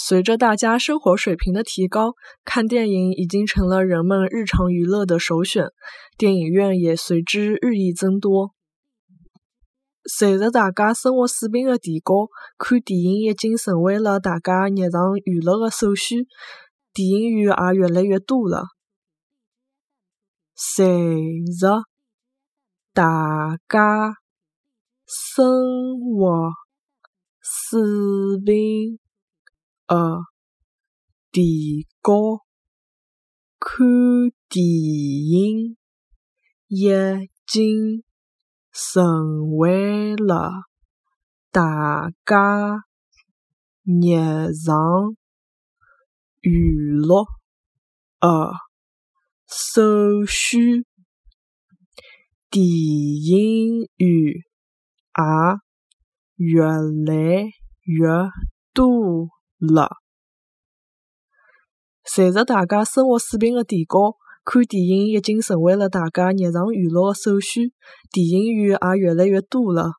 随着大家生活水平的提高，看电影已经成了人们日常娱乐的首选，电影院也随之日益增多。随着大家生活水平的提高，看电影已经成为了大家日常娱乐的首选，电影院也越来越多了。随着大家生活水平呃提高，看电影已经成为了大家日常娱乐的首选，电影院也越来越多了。随着大家生活水平的提高，看电影已经成为了大家日常娱乐的首选，电影院也越来越多了。